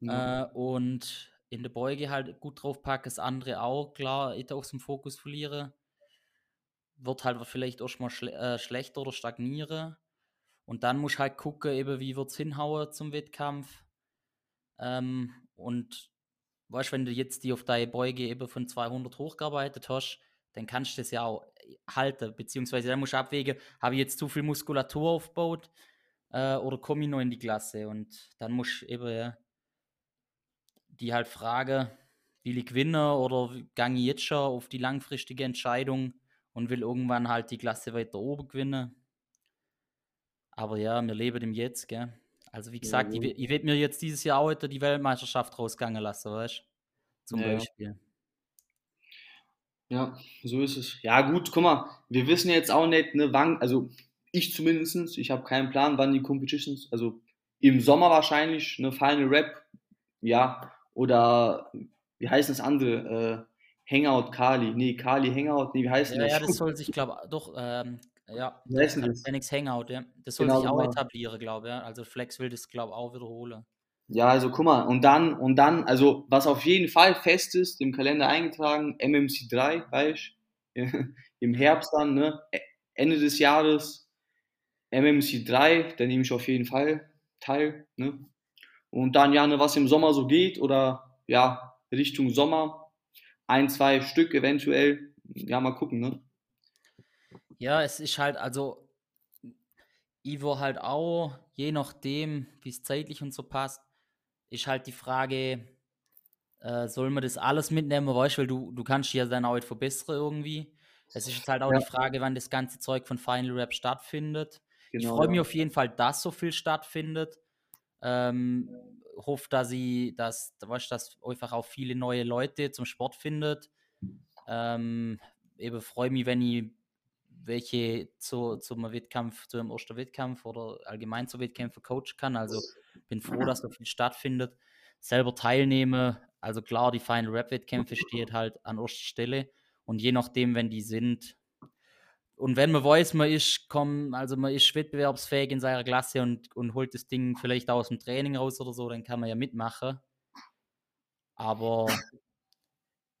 Ja. äh, Und in der Beuge halt gut draufpacken, das andere auch, klar, nicht aus dem Fokus verlieren. Wird halt vielleicht erstmal schle äh, schlechter oder stagnieren. Und dann musst du halt gucken, eben, wie wird es hinhauen zum Wettkampf. Ähm, und weißt, wenn du jetzt die auf deine Beuge eben von 200 hochgearbeitet hast, dann kannst du das ja auch halten. Beziehungsweise dann musst du abwägen, habe ich jetzt zu viel Muskulatur aufgebaut äh, oder komme ich noch in die Klasse? Und dann musst du eben die halt fragen, will ich gewinnen oder gehe ich jetzt schon auf die langfristige Entscheidung und will irgendwann halt die Klasse weiter oben gewinnen. Aber ja, wir leben im Jetzt, gell? Also wie gesagt, ich, Jawohl. we- ich werde mir jetzt dieses Jahr heute die Weltmeisterschaft rausgehen lassen, weißt du? Zum Ja, ja. Beispiel. Ja, so ist es. Ja, gut, guck mal, wir wissen jetzt auch nicht, ne, wann, also ich zumindest, ich habe keinen Plan, wann die Competitions, also im Sommer wahrscheinlich eine Final Rap, ja, oder wie heißt das andere? Äh, Hangout Kali, nee, Kali Hangout, nee, wie heißt Ja, das? ja, das soll sich, glaube doch, ähm, ja, Wie heißt das? Phoenix Hangout, ja. Das soll Genau, sich auch genau. etablieren, glaube ich, ja. Also Flex will das, glaube ich, auch wiederholen. Ja, also guck mal, und dann, und dann, also was auf jeden Fall fest ist, im Kalender eingetragen, MMC 3, weißt im Herbst dann, ne, E- Ende des Jahres, MMC 3, da nehme ich auf jeden Fall teil, ne, und dann ja, ne, was im Sommer so geht, oder ja, Richtung Sommer, ein, zwei Stück eventuell, ja, mal gucken, ne. Ja, es ist halt, also, Ivo halt auch, je nachdem, wie es zeitlich und so passt, ist halt die Frage, äh, soll man das alles mitnehmen, weißt du, weil du, du kannst ja dann auch nicht verbessern irgendwie. Es ist jetzt halt auch Ja. die Frage, wann das ganze Zeug von Final Rap stattfindet. ich Genau, freue mich ja. auf jeden Fall, dass so viel stattfindet. Ähm, hoffe, dass ich, dass, weißt, dass einfach auch viele neue Leute zum Sport findet. Ähm, eben freue mich, wenn ich welche zu, zum Wettkampf, zu einem ersten Wettkampf oder allgemein zu Wettkämpfen coachen kann. Also bin froh, dass so viel stattfindet. Selber teilnehme, also klar, die Final Rap Wettkämpfe steht halt an erster Stelle und je nachdem, wenn die sind, und wenn man weiß, man ist, komm, also man ist wettbewerbsfähig in seiner Klasse und, und holt das Ding vielleicht aus dem Training raus oder so, dann kann man ja mitmachen. Aber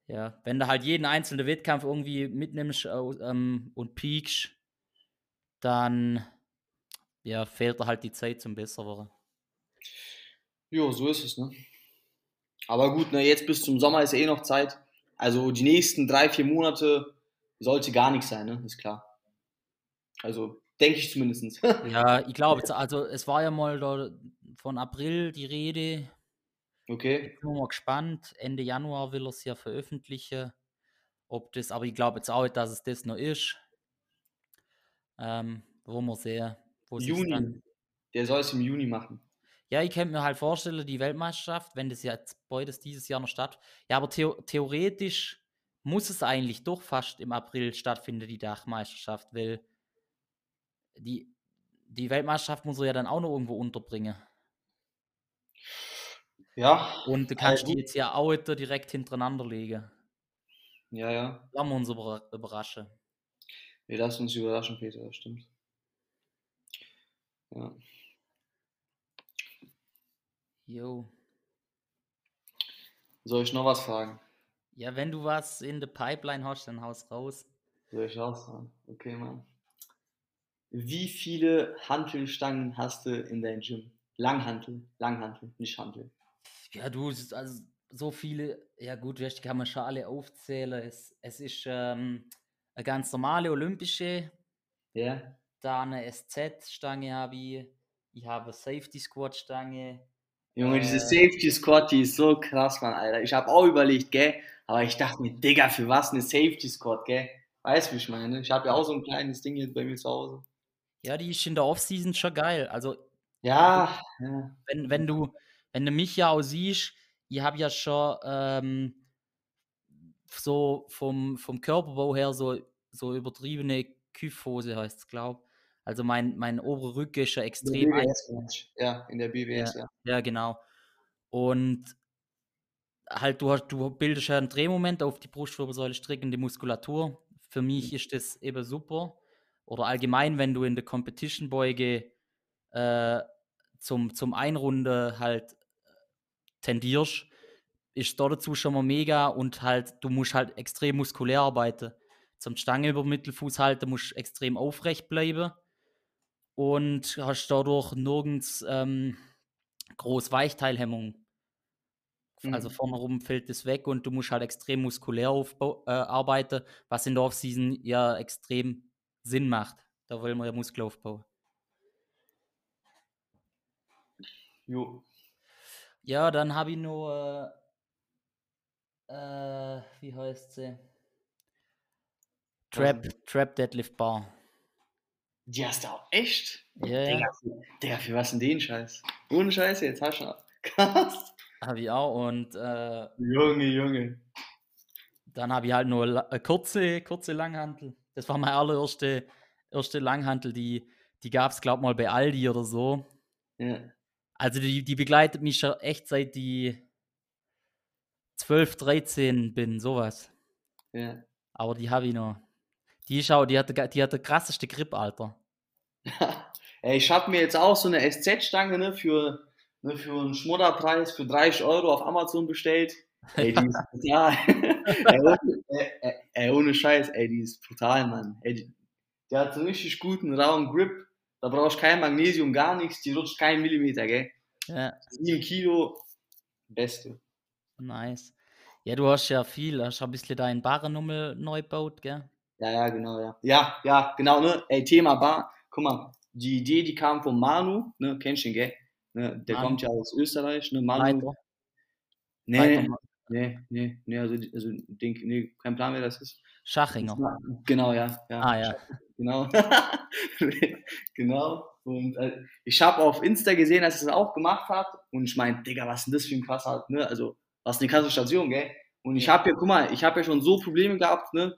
ja, wenn du halt jeden einzelnen Wettkampf irgendwie mitnimmst ähm, und peakst, dann ja, fehlt dir halt die Zeit zum Besserwerden. Jo, so ist es, ne. Aber gut, ne, jetzt bis zum Sommer ist ja eh noch Zeit. Also die nächsten drei, vier Monate sollte gar nichts sein, ne? Ist klar. Also denke ich zumindest. Ja, ich glaube, also es war ja mal da von April die Rede. Okay. Sind wir mal gespannt. Ende Januar will er es ja veröffentlichen. Ob das, aber ich glaube jetzt auch nicht, dass es das noch ist. Ähm, wo wir sehen, wo sich's Juni. dann. Der soll es im Juni machen. Ja, ich könnte mir halt vorstellen, die Weltmeisterschaft, wenn das jetzt beides dieses Jahr noch statt. Ja, aber theo theoretisch muss es eigentlich doch fast im April stattfinden, die Dachmeisterschaft, weil die, die Weltmeisterschaft muss er ja dann auch noch irgendwo unterbringen. Ja. Und du äh, kannst die gut. jetzt ja auch direkt hintereinander legen. Ja, ja. Lassen wir uns über, überraschen. Wir lassen uns überraschen, Peter, das stimmt. Ja. Jo. Soll ich noch was fragen? Ja, wenn du was in der Pipeline hast, dann haus raus. Soll ich was fragen? Okay, Mann. Wie viele Hantelstangen hast du in deinem Gym? Langhantel, Langhantel, nicht Hantel. Ja, du, also so viele, ja gut, die kann man schon alle aufzählen. Es, es ist ähm, eine ganz normale olympische, Ja? da eine SZ-Stange habe ich, ich habe eine Safety Squad-Stange. Junge, diese Äh. Safety Squad, die ist so krass, Mann, Alter. Ich habe auch überlegt, gell? Aber ich dachte mir, Digga, für was eine Safety Squad, gell? Weißt du, wie ich meine? Ich habe ja auch so ein kleines Ding jetzt bei mir zu Hause. Ja, die ist in der Offseason schon geil. Also, Ja, ja. wenn, wenn du, wenn du mich ja auch siehst, ich habe ja schon ähm, so vom, vom Körperbau her so, so übertriebene Kyphose heißt es, glaube Also mein, mein oberer Rücken ist schon In der extrem BWS. Ja, in der BWS, ja. Ja, genau. Und halt, du, hast, du bildest ja einen Drehmoment auf die Brustwirbelsäule strickende Muskulatur. Für mich ist das eben super. Oder allgemein, wenn du in der Competition-Beuge äh, zum, zum Einrunde halt tendierst, ist da dazu schon mal mega und halt, du musst halt extrem muskulär arbeiten. Zum Stange über Mittelfuß halten, musst du extrem aufrecht bleiben und hast dadurch nirgends ähm, groß Weichteilhemmung. Also Mhm. vorne rum fällt es weg und du musst halt extrem muskulär aufbau, äh, arbeiten, was in der Offseason ja extrem Sinn macht. Da wollen wir ja Muskel aufbauen. Jo. Ja, dann habe ich noch, äh, äh, wie heißt sie? Trap, Trap Deadlift Bar. Die hast du auch echt? Ja, ja, Digga, für, was denn den Scheiß? Ohne Scheiße, jetzt hast du. Krass. Habe ich auch. Und äh, Junge, Junge. dann habe ich halt nur eine kurze, kurze Langhantel. Das war meine allererste erste Langhantel, die, die gab es, glaube ich, mal bei Aldi oder so. Ja. Also die, die begleitet mich schon echt seit die 12, 13 bin, sowas. Ja. Aber die habe ich noch. Die auch, die hat, die hat der krasseste Grip, Alter. Ey, ich habe mir jetzt auch so eine SZ-Stange ne, für, ne, für einen Schmudderpreis für 30 Euro auf Amazon bestellt. Ey, die ist brutal. ey, ohne, ey, ey, ohne Scheiß, ey, die ist brutal, Mann. Ey, die, die hat so einen richtig guten, rauen Grip. Da brauchst du kein Magnesium, gar nichts. Die rutscht keinen Millimeter, gell? Ja, 7 Kilo, beste. nice. Ja, du hast ja viel, hast ein bisschen deinen Barrennummel neu gebaut, gell? Ja, ja, genau, ja. Ja, ja, genau, ne? Ey, Thema Bar. Guck mal, die Idee, die kam von Manu, ne? Kennst du ihn, gell? Ne? Der Manu. kommt ja aus Österreich, ne? Manu. Weiter. Nee, Weiter nee, nee, nee, also, also denk, nee, kein Plan, wer das ist. Schachinger. Genau, ja. ja. Ah ja. Genau. genau. Und äh, ich habe auf Insta gesehen, dass er das auch gemacht hat. Und ich meine, Digga, was ist denn das für ein krasser, ne? Also, was eine krasse Station, gell? Und ich habe ja, guck mal, ich habe ja schon so Probleme gehabt, ne?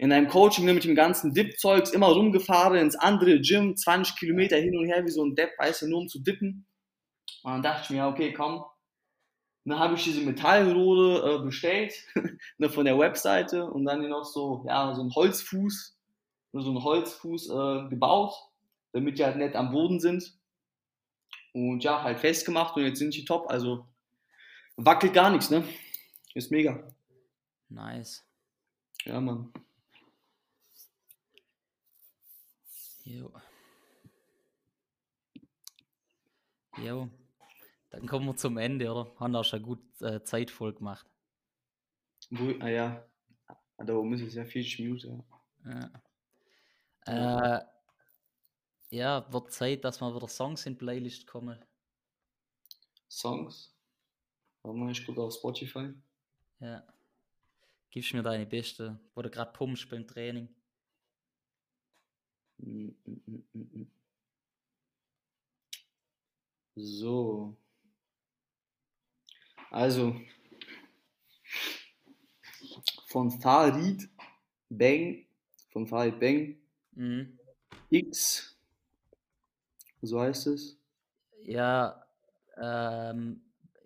In einem Coaching ne, mit dem ganzen Dip-Zeugs immer rumgefahren ins andere Gym, 20 Kilometer hin und her wie so ein Depp, weißt du, nur um zu dippen. Und dann dachte ich mir, ja, okay, komm. Dann habe ich diese Metallrohre äh, bestellt ne, von der Webseite und dann hier noch so, ja, so ein Holzfuß, so einen Holzfuß äh, gebaut, damit die halt nicht am Boden sind. Und ja, halt festgemacht und jetzt sind die top. Also wackelt gar nichts, ne? Ist mega. Nice. Ja, Mann. Jo. Jo. Dann kommen wir zum Ende, oder? Haben auch schon gut äh, Zeit voll gemacht. Wo, ah ja, Ah, da ist es ja 40 Minuten. Ja. Ja. Äh, ja, wird Zeit, dass mal wieder Songs in die Playlist kommen. Songs. Warte mal, ich gucke auf Spotify. Ja. Gibst mir deine beste, wo du gerade pumpst beim Training. Mm, mm, mm. So. Also, von Farid Bang, von Farid Bang, Mhm. X, so heißt es. Ja, ähm,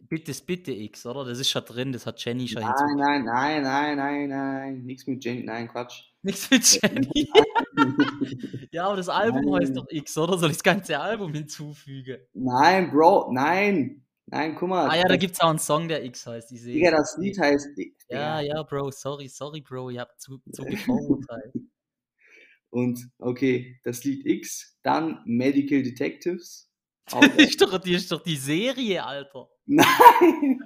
bitte, bitte X, oder? Das ist schon drin, das hat Jenny schon Nein, hinzu. nein, nein, nein, nein, nein, nichts mit Jenny, nein, Quatsch. Nichts mit Jenny. ja, aber das Album heißt Nein. doch X, oder? Soll ich das ganze Album hinzufügen? Nein, Bro, nein, nein, guck mal. Ah ja, da gibt es auch einen Song, der X heißt. Ich sehe Digga, das Lied heißt, Ja, Digga, ja, Bro, sorry, sorry, Bro, ihr habt zu, zu gevorurteilt. Und okay, das Lied X, dann Medical Detectives. Ist, doch, die ist doch die Serie, Alter. nein!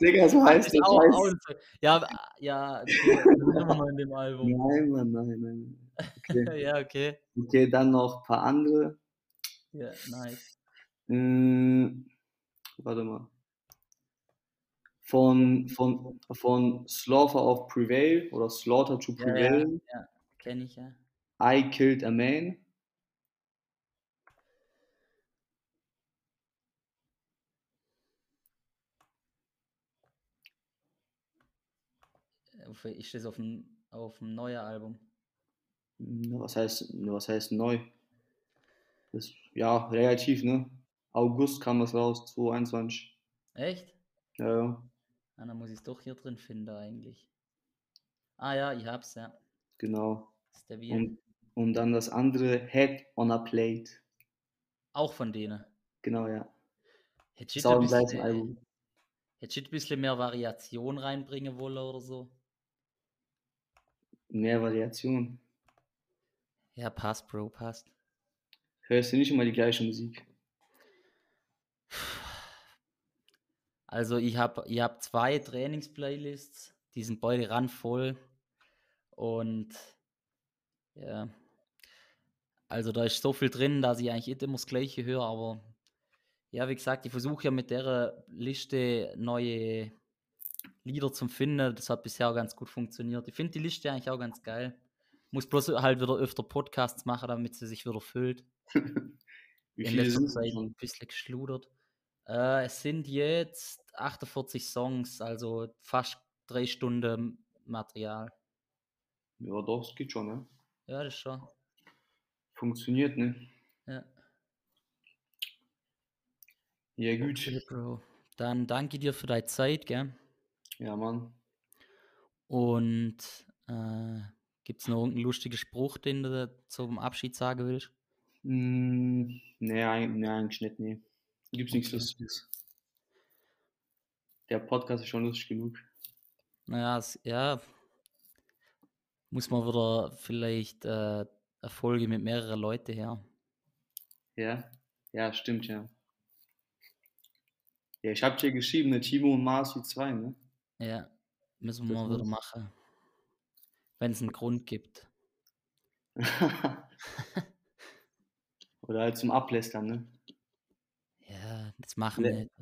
Digga, so heißt das. auch, Heißt, auch ja, ja, immer noch in dem Album. nein, Mann, nein, nein. Okay. Ja, okay. okay, dann noch ein paar andere. Ja, nice. Äh, warte mal. Von, von, von Slaughter of Prevail oder Slaughter to Ja, ja, Prevail. ja, kenne ich ja. I Killed a Man. Ist das auf dem, auf dem neuen Album? Was heißt, was heißt neu? Das, ja, relativ, ne? August kam das raus, 2021. Echt? Ja, ja, Ah, dann muss ich es doch hier drin finden eigentlich. Ah ja, ich hab's, ja. genau. Das ist der Wien. Und, und dann das andere, Head on a Plate. Auch von denen. Genau, ja. Du auch ein bisschen, ein bisschen mehr Variation reinbringen wollen oder so? Mehr Variation. Ja, passt, Bro, passt. Hörst du nicht immer die gleiche Musik? Also ich habe ich hab zwei Trainings-Playlists, die sind beide randvoll. Und ja, also da ist so viel drin, dass ich eigentlich immer das Gleiche höre, aber ja, wie gesagt, ich versuche ja mit der Liste neue Lieder zu finden. Das hat bisher auch ganz gut funktioniert. Ich finde die Liste eigentlich auch ganz geil. Muss bloß halt wieder öfter Podcasts machen, damit sie sich wieder füllt. Wie In letzter sind Zeit ein bisschen geschludert. Äh, es sind jetzt 48 Songs, also fast drei Stunden Material. Ja, doch, es geht schon, ne? Ja, das schon. Funktioniert, ne? Ja. Ja, gut. Okay, Bro. Dann danke dir für deine Zeit, gell? Ja, Mann. Und äh, gibt es noch irgendeinen lustigen Spruch, den du zum Abschied sagen willst? Mm, nee, eigentlich, nee, eigentlich nicht, nee. Gibt's nichts Okay. Lustiges. Der Podcast ist schon lustig genug. Naja, es, ja. Muss man wieder vielleicht äh, Erfolge mit mehreren Leuten her. Ja? Ja, stimmt, ja. Ja, ich hab dir geschrieben, ne, Timo und Mars wie zwei, ne? Ja, müssen Das wir wieder machen. Wenn es einen Grund gibt. Oder halt zum Ablästern, ne? Ja, das machen Le- wir nicht.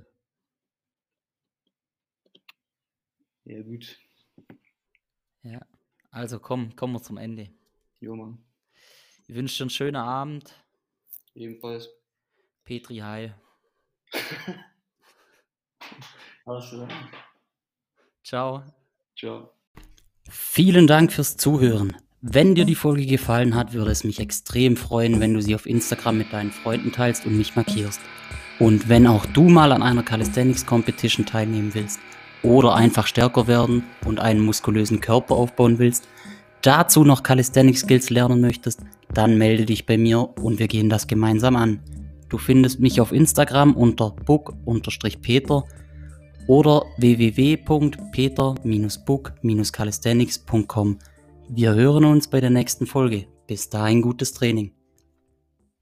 Ja, gut. Ja. Also komm, kommen wir zum Ende. Jo, Mann. Ich wünsche dir einen schönen Abend. Ebenfalls. Petri, hi. Alles klar. Ciao. Ciao. Vielen Dank fürs Zuhören. Wenn dir die Folge gefallen hat, würde es mich extrem freuen, wenn du sie auf Instagram mit deinen Freunden teilst und mich markierst. Und wenn auch du mal an einer Calisthenics Competition teilnehmen willst oder einfach stärker werden und einen muskulösen Körper aufbauen willst, dazu noch Calisthenics Skills lernen möchtest, dann melde dich bei mir und wir gehen das gemeinsam an. Du findest mich auf Instagram unter book-peter oder www.peter-book-calisthenics.com. Wir hören uns bei der nächsten Folge. Bis dahin gutes Training.